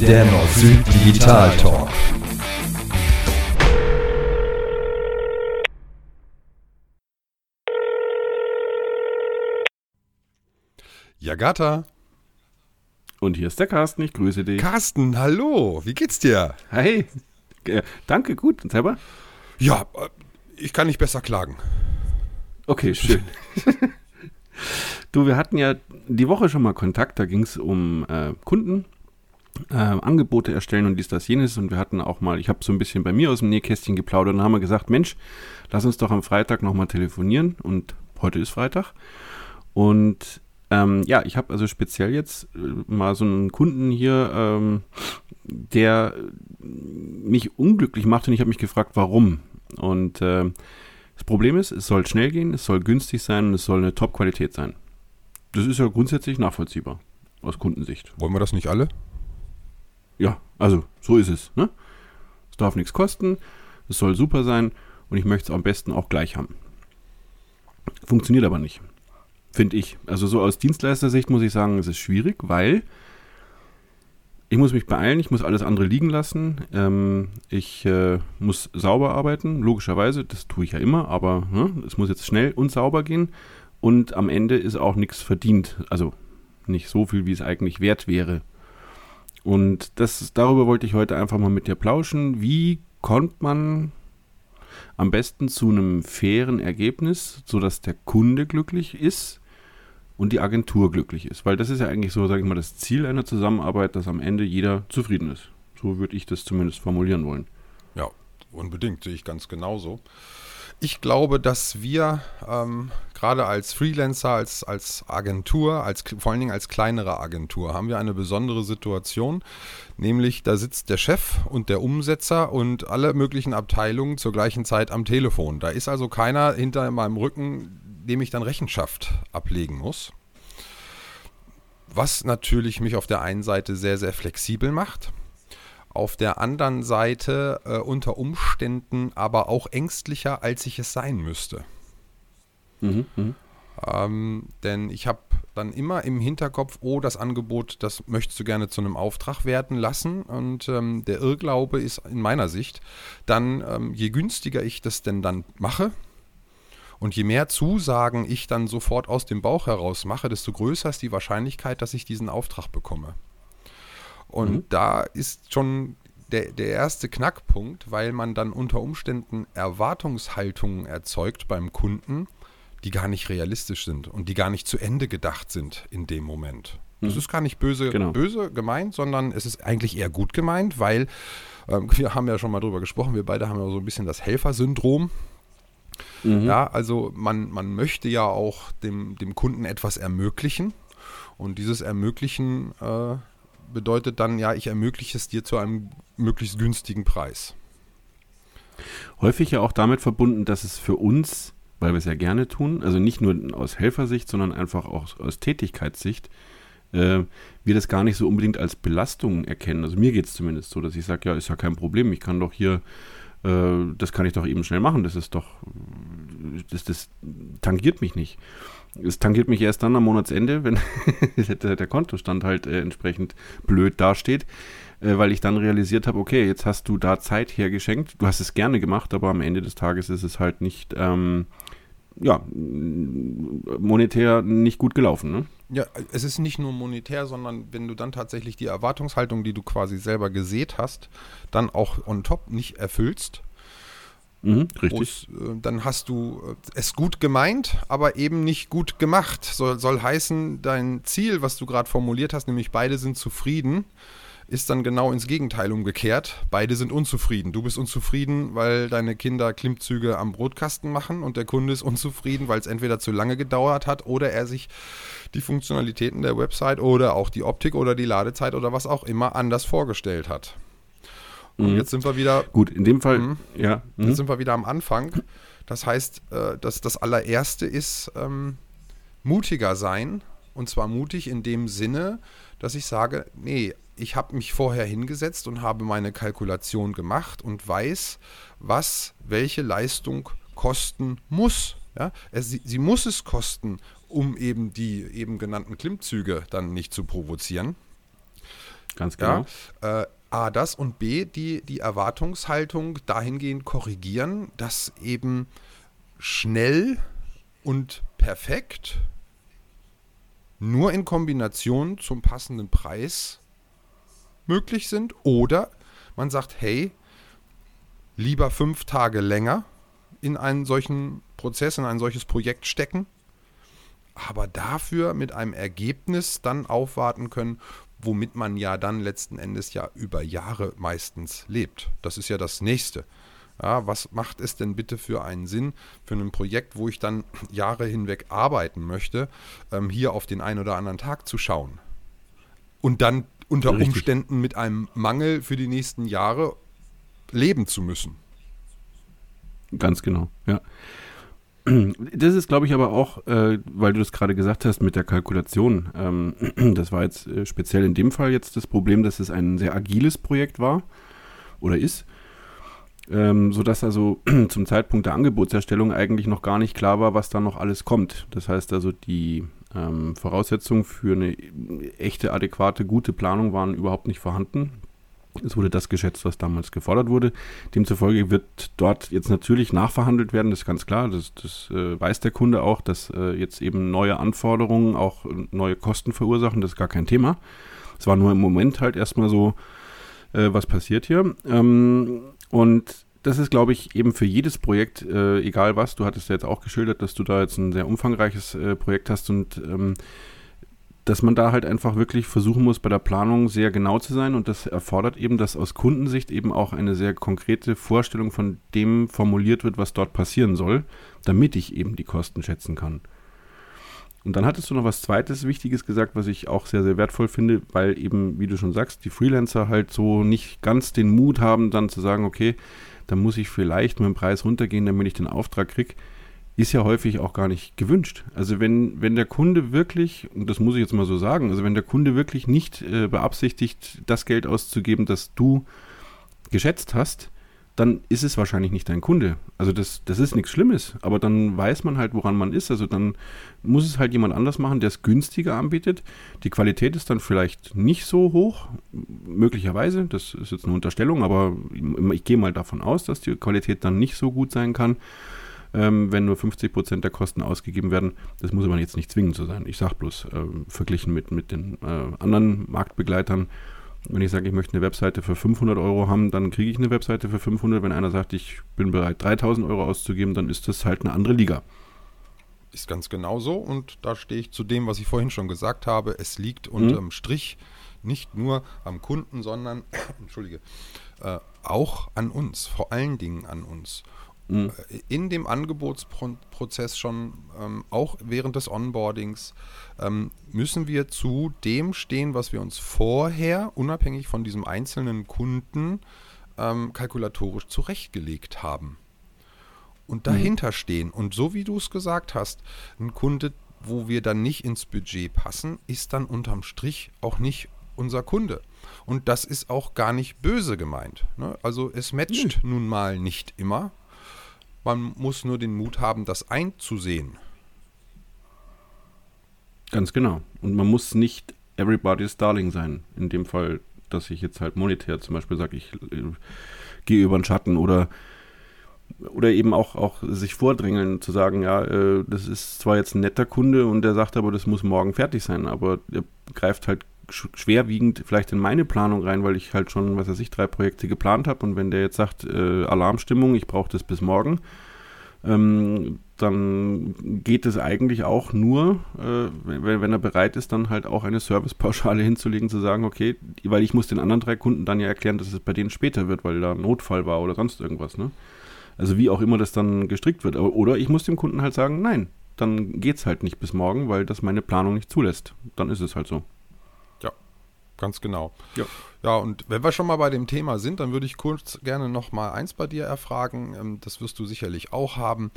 Der Nord-Süd Digital Talk. Jagata. Und hier ist der Carsten, ich grüße dich. Carsten, hallo, wie geht's dir? Hey, äh, danke, gut. Und selber? Ja, äh, ich kann nicht besser klagen. Okay, schön. du, wir hatten ja die Woche schon mal Kontakt, da ging es um äh, Kunden, äh, Angebote erstellen und dies, das, jenes. Und wir hatten auch mal, ich habe so ein bisschen bei mir aus dem Nähkästchen geplaudert und haben wir gesagt, Mensch, lass uns doch am Freitag nochmal telefonieren. Und heute ist Freitag. Und ähm, ja, ich habe also speziell jetzt äh, mal so einen Kunden hier, ähm, der mich unglücklich macht und ich habe mich gefragt, warum. Und äh, das Problem ist, es soll schnell gehen, es soll günstig sein und es soll eine Top-Qualität sein. Das ist ja grundsätzlich nachvollziehbar aus Kundensicht. Wollen wir das nicht alle? Ja, also so ist es. Ne? Es darf nichts kosten, es soll super sein und ich möchte es am besten auch gleich haben. Funktioniert aber nicht. Finde ich. Also so aus Dienstleistersicht muss ich sagen, es ist schwierig, weil ich muss mich beeilen, ich muss alles andere liegen lassen. Ähm, ich äh, muss sauber arbeiten, logischerweise, das tue ich ja immer, aber ne, es muss jetzt schnell und sauber gehen. Und am Ende ist auch nichts verdient. Also nicht so viel, wie es eigentlich wert wäre. Und das, darüber wollte ich heute einfach mal mit dir plauschen. Wie kommt man am besten zu einem fairen Ergebnis, sodass der Kunde glücklich ist und die Agentur glücklich ist. Weil das ist ja eigentlich so, sage ich mal, das Ziel einer Zusammenarbeit, dass am Ende jeder zufrieden ist. So würde ich das zumindest formulieren wollen. Ja, unbedingt, sehe ich ganz genauso. Ich glaube, dass wir ähm, gerade als Freelancer, als, als Agentur, als, vor allen Dingen als kleinere Agentur, haben wir eine besondere Situation. Nämlich, da sitzt der Chef und der Umsetzer und alle möglichen Abteilungen zur gleichen Zeit am Telefon. Da ist also keiner hinter meinem Rücken, dem ich dann Rechenschaft ablegen muss. Was natürlich mich auf der einen Seite sehr, sehr flexibel macht. Auf der anderen Seite äh, unter Umständen aber auch ängstlicher, als ich es sein müsste. Mhm, mh. ähm, denn ich habe dann immer im Hinterkopf, oh, das Angebot, das möchtest du gerne zu einem Auftrag werden lassen. Und ähm, der Irrglaube ist in meiner Sicht, dann, ähm, je günstiger ich das denn dann mache, und je mehr Zusagen ich dann sofort aus dem Bauch heraus mache, desto größer ist die Wahrscheinlichkeit, dass ich diesen Auftrag bekomme. Und mhm. da ist schon der, der erste Knackpunkt, weil man dann unter Umständen Erwartungshaltungen erzeugt beim Kunden, die gar nicht realistisch sind und die gar nicht zu Ende gedacht sind in dem Moment. Das mhm. ist gar nicht böse, genau. böse gemeint, sondern es ist eigentlich eher gut gemeint, weil ähm, wir haben ja schon mal drüber gesprochen, wir beide haben ja so ein bisschen das Helfersyndrom. Mhm. Ja, also man, man möchte ja auch dem, dem Kunden etwas ermöglichen. Und dieses Ermöglichen äh, bedeutet dann, ja, ich ermögliche es dir zu einem möglichst günstigen Preis. Häufig ja auch damit verbunden, dass es für uns, weil wir es ja gerne tun, also nicht nur aus Helfersicht, sondern einfach auch aus Tätigkeitssicht, äh, wir das gar nicht so unbedingt als Belastung erkennen. Also mir geht es zumindest so, dass ich sage, ja, ist ja kein Problem, ich kann doch hier äh, das kann ich doch eben schnell machen. Das ist doch, das, das tangiert mich nicht. Es tangiert mich erst dann am Monatsende, wenn der, Kontostand halt äh, entsprechend blöd dasteht, äh, weil ich dann realisiert habe, okay, jetzt hast du da Zeit hergeschenkt. Du hast es gerne gemacht, aber am Ende des Tages ist es halt nicht, ähm, ja, monetär nicht gut gelaufen. Ne? Ja, es ist nicht nur monetär, sondern wenn du dann tatsächlich die Erwartungshaltung, die du quasi selber gesät hast, dann auch on top nicht erfüllst. Mhm, richtig. Und, äh, dann hast du äh, es gut gemeint, aber eben nicht gut gemacht. Soll, soll heißen, dein Ziel, was du gerade formuliert hast, nämlich beide sind zufrieden, ist dann genau ins Gegenteil umgekehrt. Beide sind unzufrieden. Du bist unzufrieden, weil deine Kinder Klimmzüge am Brotkasten machen und der Kunde ist unzufrieden, weil es entweder zu lange gedauert hat oder er sich die Funktionalitäten der Website oder auch die Optik oder die Ladezeit oder was auch immer anders vorgestellt hat. Und mhm. jetzt sind wir wieder. Gut, in dem Fall, mh, ja. Mh. Jetzt sind wir wieder am Anfang. Das heißt, äh, dass das allererste ist ähm, mutiger sein. Und zwar mutig in dem Sinne, dass ich sage, nee, ich habe mich vorher hingesetzt und habe meine Kalkulation gemacht und weiß, was welche Leistung kosten muss. Ja? Es, sie, sie muss es kosten, um eben die eben genannten Klimmzüge dann nicht zu provozieren. Ganz genau. Ja, äh, A, das und B, die, die Erwartungshaltung dahingehend korrigieren, dass eben schnell und perfekt nur in Kombination zum passenden Preis möglich sind oder man sagt, hey, lieber fünf Tage länger in einen solchen Prozess, in ein solches Projekt stecken, aber dafür mit einem Ergebnis dann aufwarten können, womit man ja dann letzten Endes ja über Jahre meistens lebt. Das ist ja das Nächste. Ja, was macht es denn bitte für einen Sinn für ein Projekt, wo ich dann Jahre hinweg arbeiten möchte, ähm, hier auf den einen oder anderen Tag zu schauen? Und dann unter Richtig. Umständen mit einem Mangel für die nächsten Jahre leben zu müssen. Ganz genau, ja. Das ist, glaube ich, aber auch, äh, weil du das gerade gesagt hast mit der Kalkulation. Ähm, das war jetzt äh, speziell in dem Fall jetzt das Problem, dass es ein sehr agiles Projekt war oder ist. Ähm, sodass also zum Zeitpunkt der Angebotserstellung eigentlich noch gar nicht klar war, was da noch alles kommt. Das heißt also, die ähm, Voraussetzungen für eine echte, adäquate, gute Planung waren überhaupt nicht vorhanden. Es wurde das geschätzt, was damals gefordert wurde. Demzufolge wird dort jetzt natürlich nachverhandelt werden, das ist ganz klar. Das, das äh, weiß der Kunde auch, dass äh, jetzt eben neue Anforderungen auch neue Kosten verursachen. Das ist gar kein Thema. Es war nur im Moment halt erstmal so, äh, was passiert hier. Ähm, und das ist, glaube ich, eben für jedes Projekt, äh, egal was, du hattest ja jetzt auch geschildert, dass du da jetzt ein sehr umfangreiches äh, Projekt hast und ähm, dass man da halt einfach wirklich versuchen muss, bei der Planung sehr genau zu sein und das erfordert eben, dass aus Kundensicht eben auch eine sehr konkrete Vorstellung von dem formuliert wird, was dort passieren soll, damit ich eben die Kosten schätzen kann. Und dann hattest du noch was zweites Wichtiges gesagt, was ich auch sehr, sehr wertvoll finde, weil eben, wie du schon sagst, die Freelancer halt so nicht ganz den Mut haben, dann zu sagen, okay, da muss ich vielleicht dem Preis runtergehen, damit ich den Auftrag kriege ist ja häufig auch gar nicht gewünscht. Also wenn, wenn der Kunde wirklich, und das muss ich jetzt mal so sagen, also wenn der Kunde wirklich nicht äh, beabsichtigt, das Geld auszugeben, das du geschätzt hast, dann ist es wahrscheinlich nicht dein Kunde. Also das, das ist nichts Schlimmes, aber dann weiß man halt, woran man ist. Also dann muss es halt jemand anders machen, der es günstiger anbietet. Die Qualität ist dann vielleicht nicht so hoch, möglicherweise, das ist jetzt eine Unterstellung, aber ich, gehe mal davon aus, dass die Qualität dann nicht so gut sein kann ähm, wenn nur 50 Prozent der Kosten ausgegeben werden. Das muss aber jetzt nicht zwingend so sein. Ich sage bloß, ähm, verglichen mit, mit den äh, anderen Marktbegleitern, wenn ich sage, ich möchte eine Webseite für 500 Euro haben, dann kriege ich eine Webseite für 500. Wenn einer sagt, ich bin bereit, 3000 Euro auszugeben, dann ist das halt eine andere Liga. Ist ganz genauso und da stehe ich zu dem, was ich vorhin schon gesagt habe. Es liegt mhm. unterm Strich nicht nur am Kunden, sondern, entschuldige, äh, auch an uns, vor allen Dingen an uns mhm. in dem Angebotsprozess schon, ähm, auch während des Onboardings, ähm, müssen wir zu dem stehen, was wir uns vorher, unabhängig von diesem einzelnen Kunden, ähm, kalkulatorisch zurechtgelegt haben. Und mhm. dahinter mhm. stehen. Und so wie du es gesagt hast, ein Kunde, wo wir dann nicht ins Budget passen, ist dann unterm Strich auch nicht unser Kunde. Und das ist auch gar nicht böse gemeint. Ne? Also es matcht mhm. nun mal nicht immer. Man muss nur den Mut haben, das einzusehen. Ganz genau. Und man muss nicht everybody's darling sein. In dem Fall, dass ich jetzt halt monetär zum Beispiel sage, ich äh, gehe über den Schatten oder oder eben auch, auch sich vordrängeln, zu sagen, ja, äh, das ist zwar jetzt ein netter Kunde und der sagt aber, das muss morgen fertig sein, aber er greift halt schwerwiegend vielleicht in meine Planung rein, weil ich halt schon, was weiß ich, drei Projekte geplant habe und wenn der jetzt sagt, äh, Alarmstimmung, ich brauche das bis morgen, ähm, dann geht es eigentlich auch nur, äh, wenn, wenn, er bereit ist, dann halt auch eine Servicepauschale hinzulegen, zu sagen, okay, weil ich muss den anderen drei Kunden dann ja erklären, dass es bei denen später wird, weil da ein Notfall war oder sonst irgendwas, ne? Also wie auch immer das dann gestrickt wird. Oder ich muss dem Kunden halt sagen, nein, dann geht es halt nicht bis morgen, weil das meine Planung nicht zulässt. Dann ist es halt so ganz genau. Ja. ja, und wenn wir schon mal bei dem Thema sind, dann würde ich kurz gerne noch mal eins bei dir erfragen. Ähm, das wirst du sicherlich auch haben.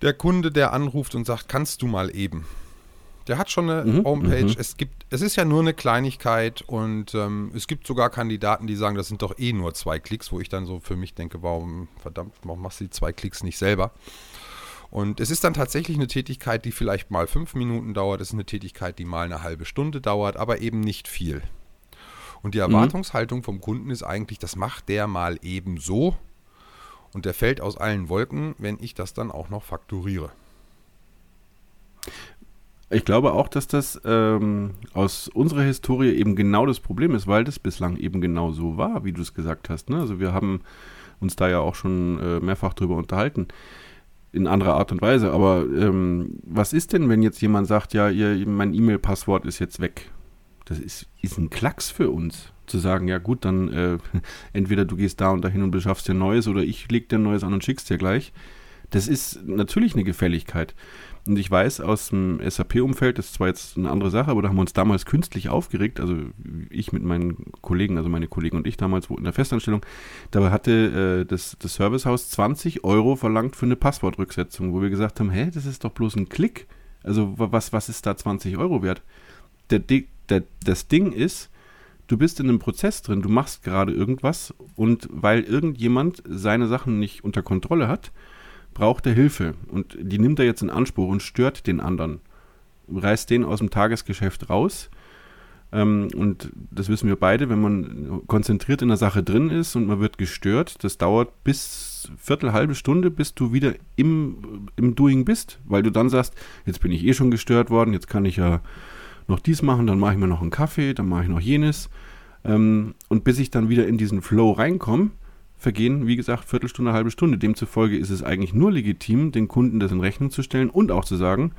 Der Kunde, der anruft und sagt, kannst du mal eben. Der hat schon eine mhm, Homepage. Mhm. Es gibt, es ist ja nur eine Kleinigkeit und ähm, es gibt sogar Kandidaten, die sagen, das sind doch eh nur zwei Klicks, wo ich dann so für mich denke, warum, verdammt, warum machst du die zwei Klicks nicht selber? Und es ist dann tatsächlich eine Tätigkeit, die vielleicht mal fünf Minuten dauert, es ist eine Tätigkeit, die mal eine halbe Stunde dauert, aber eben nicht viel. Und die Erwartungshaltung vom Kunden ist eigentlich, das macht der mal eben so und der fällt aus allen Wolken, wenn ich das dann auch noch fakturiere. Ich glaube auch, dass das ähm, aus unserer Historie eben genau das Problem ist, weil das bislang eben genau so war, wie du es gesagt hast. Ne? Also wir haben uns da ja auch schon äh, mehrfach drüber unterhalten, in anderer Art und Weise. Aber ähm, was ist denn, wenn jetzt jemand sagt, ja, ihr, mein E-Mail-Passwort ist jetzt weg? Das ist, ist ein Klacks für uns, zu sagen, ja gut, dann äh, entweder du gehst da und dahin und beschaffst dir Neues oder ich leg dir ein Neues an und schickst dir gleich. Das ist natürlich eine Gefälligkeit. Und ich weiß aus dem SAP-Umfeld, das ist zwar jetzt eine andere Sache, aber da haben wir uns damals künstlich aufgeregt, also ich mit meinen Kollegen, also meine Kollegen und ich damals in der Festanstellung, dabei hatte äh, das, das Servicehaus 20 Euro verlangt für eine Passwortrücksetzung, wo wir gesagt haben, hä, das ist doch bloß ein Klick. Also was, was ist da 20 Euro wert? Der, der, das Ding ist, du bist in einem Prozess drin, du machst gerade irgendwas und weil irgendjemand seine Sachen nicht unter Kontrolle hat, braucht er Hilfe und die nimmt er jetzt in Anspruch und stört den anderen. Reißt den aus dem Tagesgeschäft raus. Ähm, und das wissen wir beide, wenn man konzentriert in der Sache drin ist und man wird gestört, das dauert bis Viertel, halbe Stunde, bis du wieder im, im Doing bist, weil du dann sagst, jetzt bin ich eh schon gestört worden, jetzt kann ich ja noch dies machen, dann mache ich mir noch einen Kaffee, dann mache ich noch jenes. Ähm, und bis ich dann wieder in diesen Flow reinkomme, vergehen, wie gesagt, Viertelstunde, halbe Stunde. Demzufolge ist es eigentlich nur legitim, den Kunden das in Rechnung zu stellen und auch zu sagen,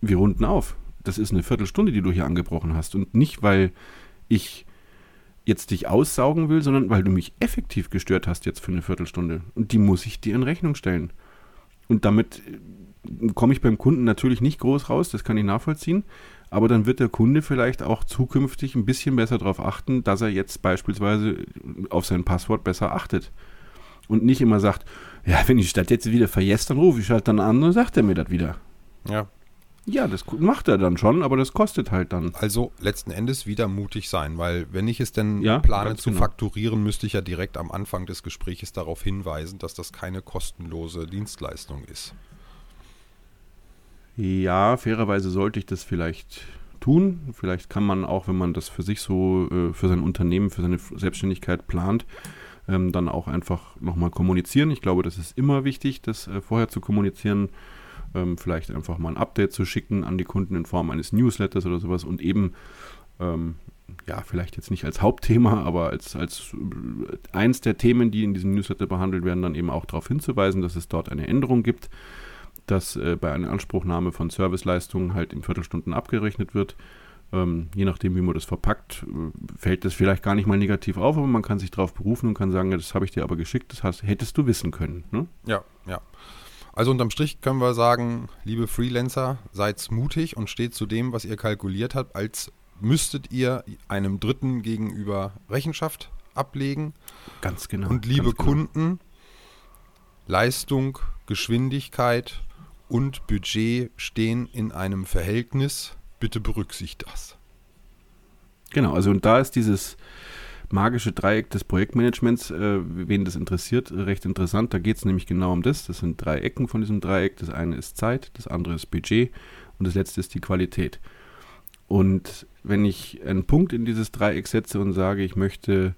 wir runden auf. Das ist eine Viertelstunde, die du hier angebrochen hast. Und nicht, weil ich jetzt dich aussaugen will, sondern weil du mich effektiv gestört hast jetzt für eine Viertelstunde. Und die muss ich dir in Rechnung stellen. Und damit äh, komme ich beim Kunden natürlich nicht groß raus, das kann ich nachvollziehen. Aber dann wird der Kunde vielleicht auch zukünftig ein bisschen besser darauf achten, dass er jetzt beispielsweise auf sein Passwort besser achtet. Und nicht immer sagt, ja, wenn ich das jetzt wieder vergesse, dann rufe ich halt dann an und sagt er mir das wieder. Ja. Ja, das macht er dann schon, aber das kostet halt dann. Also letzten Endes wieder mutig sein, weil wenn ich es denn Ja, plane zu genau. fakturieren, müsste ich ja direkt am Anfang des Gesprächs darauf hinweisen, dass das keine kostenlose Dienstleistung ist. Ja, fairerweise sollte ich das vielleicht tun. Vielleicht kann man auch, wenn man das für sich so, äh, für sein Unternehmen, für seine Selbstständigkeit plant, ähm, dann auch einfach nochmal kommunizieren. Ich glaube, das ist immer wichtig, das äh, vorher zu kommunizieren. Ähm, vielleicht einfach mal ein Update zu schicken an die Kunden in Form eines Newsletters oder sowas und eben, ähm, ja, vielleicht jetzt nicht als Hauptthema, aber als, als äh, eins der Themen, die in diesem Newsletter behandelt werden, dann eben auch darauf hinzuweisen, dass es dort eine Änderung gibt dass äh, bei einer Anspruchnahme von Serviceleistungen halt in Viertelstunden abgerechnet wird. Ähm, je nachdem, wie man das verpackt, äh, fällt das vielleicht gar nicht mal negativ auf, aber man kann sich darauf berufen und kann sagen, das habe ich dir aber geschickt, das hast, hättest du wissen können. Ne? Ja, ja. Also unterm Strich können wir sagen, liebe Freelancer, seid mutig und steht zu dem, was ihr kalkuliert habt, als müsstet ihr einem Dritten gegenüber Rechenschaft ablegen. Ganz genau. Und liebe genau. Kunden, Leistung, Geschwindigkeit und Budget stehen in einem Verhältnis. Bitte berücksichtigt das. Genau, also und da ist dieses magische Dreieck des Projektmanagements, äh, wen das interessiert, recht interessant. Da geht es nämlich genau um das. Das sind drei Ecken von diesem Dreieck. Das eine ist Zeit, das andere ist Budget und das letzte ist die Qualität. Und wenn ich einen Punkt in dieses Dreieck setze und sage, ich möchte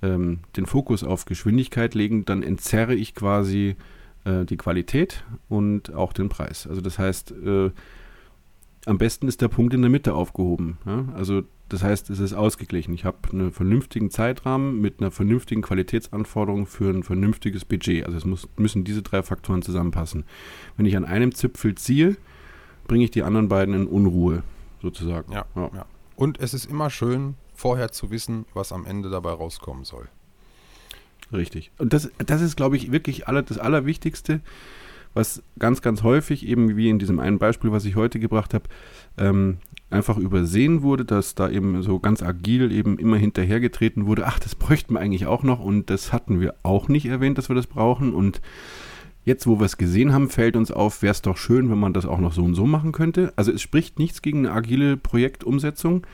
ähm, den Fokus auf Geschwindigkeit legen, dann entzerre ich quasi äh, die Qualität und auch den Preis. Also das heißt, äh, am besten ist der Punkt in der Mitte aufgehoben. Ja? Also das heißt, es ist ausgeglichen. Ich habe einen vernünftigen Zeitrahmen mit einer vernünftigen Qualitätsanforderung für ein vernünftiges Budget. Also es muss, müssen diese drei Faktoren zusammenpassen. Wenn ich an einem Zipfel ziehe, bringe ich die anderen beiden in Unruhe, sozusagen. Ja, ja. Und es ist immer schön, vorher zu wissen, was am Ende dabei rauskommen soll. Richtig. Und das, das ist, glaube ich, wirklich aller, das Allerwichtigste, was ganz, ganz häufig, eben wie in diesem einen Beispiel, was ich heute gebracht habe, ähm, einfach übersehen wurde, dass da eben so ganz agil eben immer hinterhergetreten wurde, ach, das bräuchten wir eigentlich auch noch und das hatten wir auch nicht erwähnt, dass wir das brauchen und Jetzt, wo wir es gesehen haben, fällt uns auf, wäre es doch schön, wenn man das auch noch so und so machen könnte. Also es spricht nichts gegen eine agile Projektumsetzung,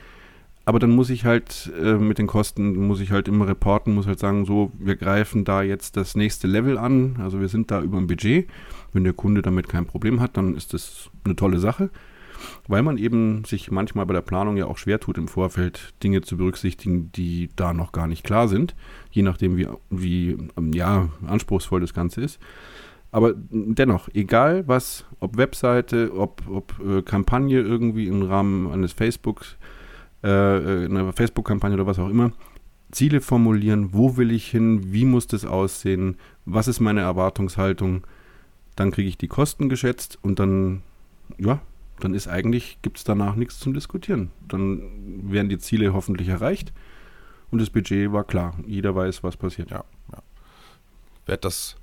aber dann muss ich halt äh, mit den Kosten, muss ich halt immer reporten, muss halt sagen, so, wir greifen da jetzt das nächste Level an, also wir sind da über dem Budget. Wenn der Kunde damit kein Problem hat, dann ist das eine tolle Sache. weil man eben sich manchmal bei der Planung ja auch schwer tut, im Vorfeld Dinge zu berücksichtigen, die da noch gar nicht klar sind, je nachdem, wie, wie ähm, ja, anspruchsvoll das Ganze ist. Aber dennoch, egal was, ob Webseite, ob, ob äh, Kampagne irgendwie im Rahmen eines Facebook, äh, einer Facebook-Kampagne oder was auch immer, Ziele formulieren, wo will ich hin, wie muss das aussehen, was ist meine Erwartungshaltung, dann kriege ich die Kosten geschätzt und dann, ja, dann ist eigentlich, gibt es danach nichts zum Diskutieren. Dann werden die Ziele hoffentlich erreicht und das Budget war klar. Jeder weiß, was passiert. Ja, ja. Werd das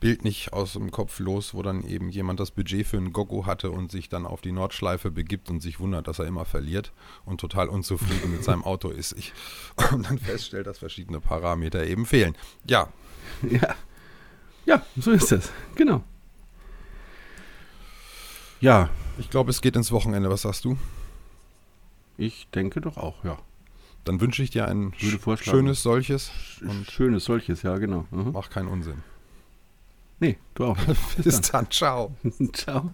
Bild nicht aus dem Kopf los, wo dann eben jemand das Budget für einen Gogo hatte und sich dann auf die Nordschleife begibt und sich wundert, dass er immer verliert und total unzufrieden mit seinem Auto ist. Ich, und dann feststellt, dass verschiedene Parameter eben fehlen. Ja. Ja. Ja, so ist das. Genau. Ja. Ich glaube, es geht ins Wochenende. Was sagst du? Ich denke doch auch, ja. Dann wünsche ich dir ein schönes solches. Und schönes solches, ja, genau. Mhm. Mach keinen Unsinn. Nee, du auch. Bis dann. Ciao. Ciao.